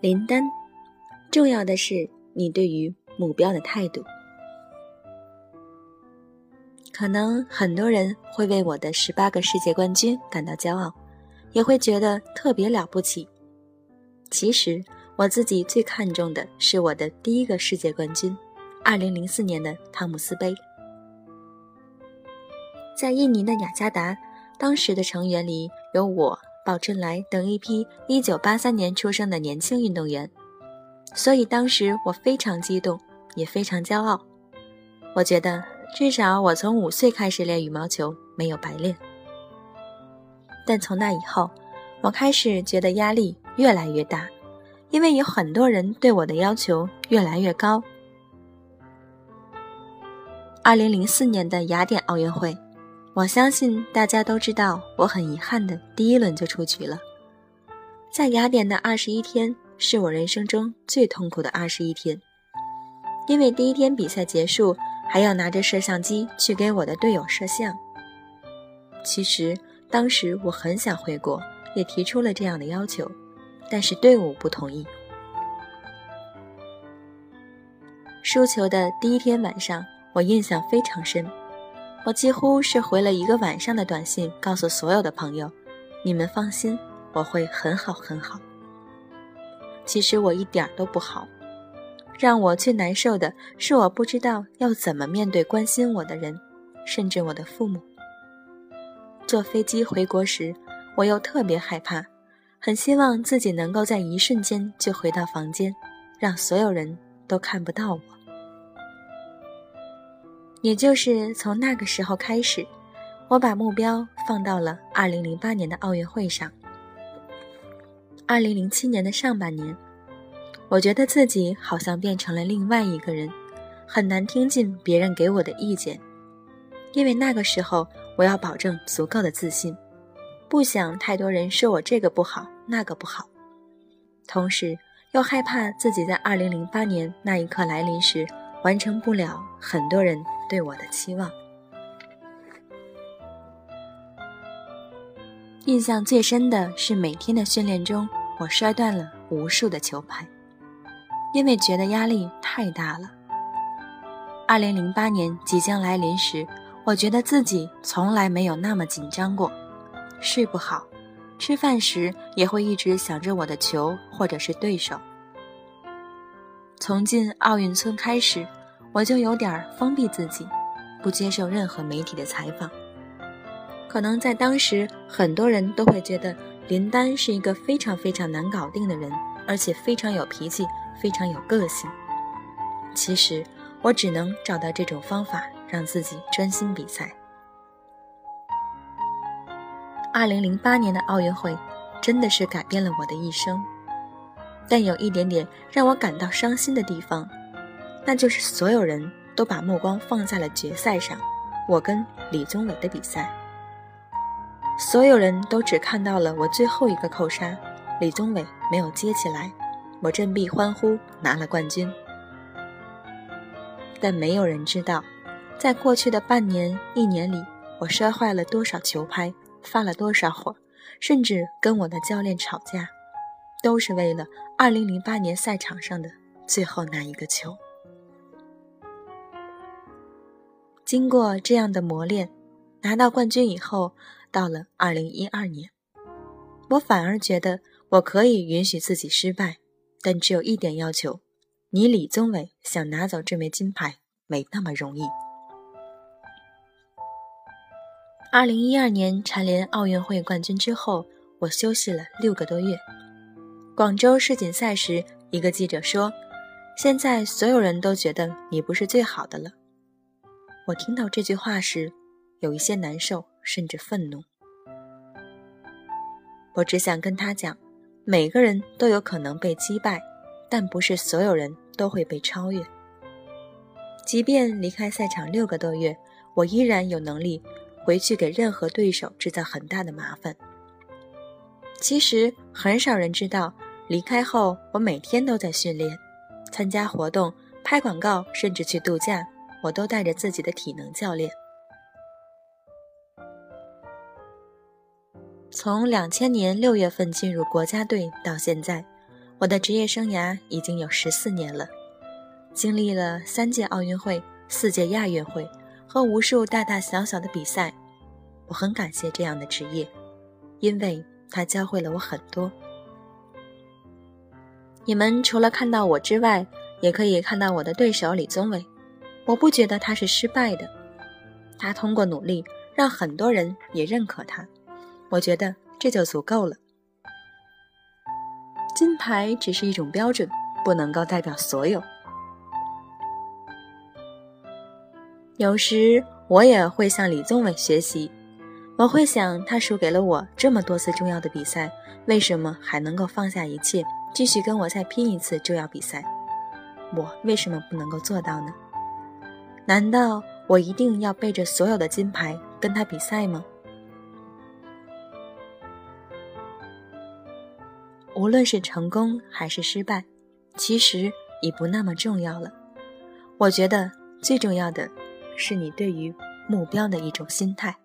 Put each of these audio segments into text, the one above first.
林丹，重要的是你对于目标的态度。可能很多人会为我的十八个世界冠军感到骄傲，也会觉得特别了不起。其实我自己最看重的是我的第一个世界冠军，二零零四年的汤姆斯杯，在印尼的雅加达，当时的成员里有我。宝春来等一批1983年出生的年轻运动员，所以当时我非常激动，也非常骄傲。我觉得至少我从五岁开始练羽毛球没有白练。但从那以后，我开始觉得压力越来越大，因为有很多人对我的要求越来越高。2004年的雅典奥运会。我相信大家都知道，我很遗憾的第一轮就出局了。在雅典的二十一天是我人生中最痛苦的二十一天，因为第一天比赛结束还要拿着摄像机去给我的队友摄像。其实当时我很想回国，也提出了这样的要求，但是队伍不同意。输球的第一天晚上，我印象非常深。我几乎是回了一个晚上的短信，告诉所有的朋友：“你们放心，我会很好很好。”其实我一点都不好，让我最难受的是我不知道要怎么面对关心我的人，甚至我的父母。坐飞机回国时，我又特别害怕，很希望自己能够在一瞬间就回到房间，让所有人都看不到我。也就是从那个时候开始，我把目标放到了2008年的奥运会上。2007年的上半年，我觉得自己好像变成了另外一个人，很难听进别人给我的意见，因为那个时候我要保证足够的自信，不想太多人说我这个不好那个不好，同时又害怕自己在2008年那一刻来临时完成不了很多人。对我的期望，印象最深的是每天的训练中，我摔断了无数的球拍，因为觉得压力太大了。二零零八年即将来临时，我觉得自己从来没有那么紧张过，睡不好，吃饭时也会一直想着我的球或者是对手。从进奥运村开始。我就有点封闭自己，不接受任何媒体的采访。可能在当时，很多人都会觉得林丹是一个非常非常难搞定的人，而且非常有脾气，非常有个性。其实，我只能找到这种方法，让自己专心比赛。二零零八年的奥运会，真的是改变了我的一生，但有一点点让我感到伤心的地方。那就是所有人都把目光放在了决赛上，我跟李宗伟的比赛。所有人都只看到了我最后一个扣杀，李宗伟没有接起来，我振臂欢呼拿了冠军。但没有人知道，在过去的半年、一年里，我摔坏了多少球拍，发了多少火，甚至跟我的教练吵架，都是为了2008年赛场上的最后那一个球。经过这样的磨练，拿到冠军以后，到了二零一二年，我反而觉得我可以允许自己失败，但只有一点要求：你李宗伟想拿走这枚金牌没那么容易。二零一二年蝉联奥运会冠军之后，我休息了六个多月。广州世锦赛时，一个记者说：“现在所有人都觉得你不是最好的了。”我听到这句话时，有一些难受，甚至愤怒。我只想跟他讲，每个人都有可能被击败，但不是所有人都会被超越。即便离开赛场六个多月，我依然有能力回去给任何对手制造很大的麻烦。其实很少人知道，离开后我每天都在训练、参加活动、拍广告，甚至去度假。我都带着自己的体能教练。从两千年六月份进入国家队到现在，我的职业生涯已经有十四年了，经历了三届奥运会、四届亚运会和无数大大小小的比赛。我很感谢这样的职业，因为它教会了我很多。你们除了看到我之外，也可以看到我的对手李宗伟。我不觉得他是失败的，他通过努力让很多人也认可他。我觉得这就足够了。金牌只是一种标准，不能够代表所有。有时我也会向李宗伟学习，我会想，他输给了我这么多次重要的比赛，为什么还能够放下一切？继续跟我再拼一次重要比赛，我为什么不能够做到呢？难道我一定要背着所有的金牌跟他比赛吗？无论是成功还是失败，其实已不那么重要了。我觉得最重要的是你对于目标的一种心态。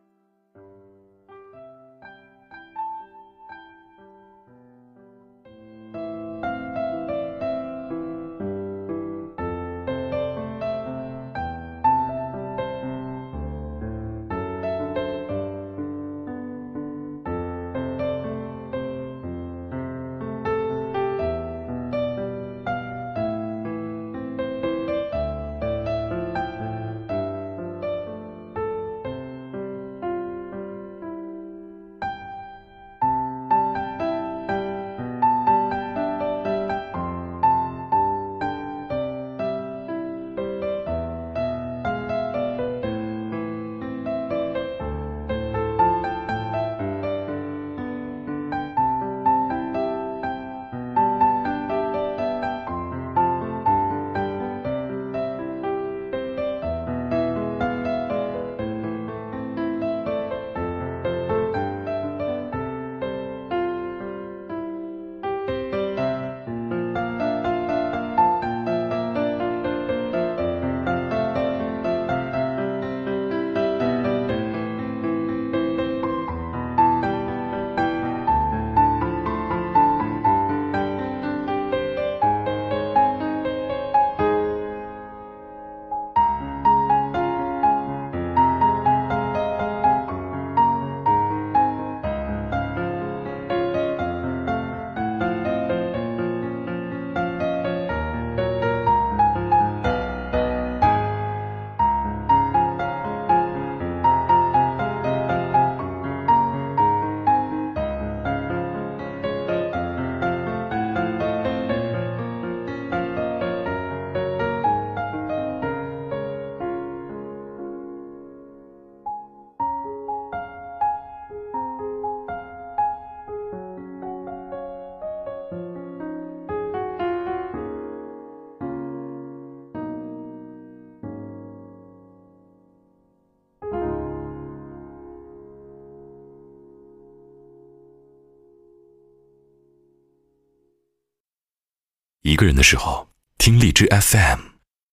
一个人的时候，听荔枝 FM。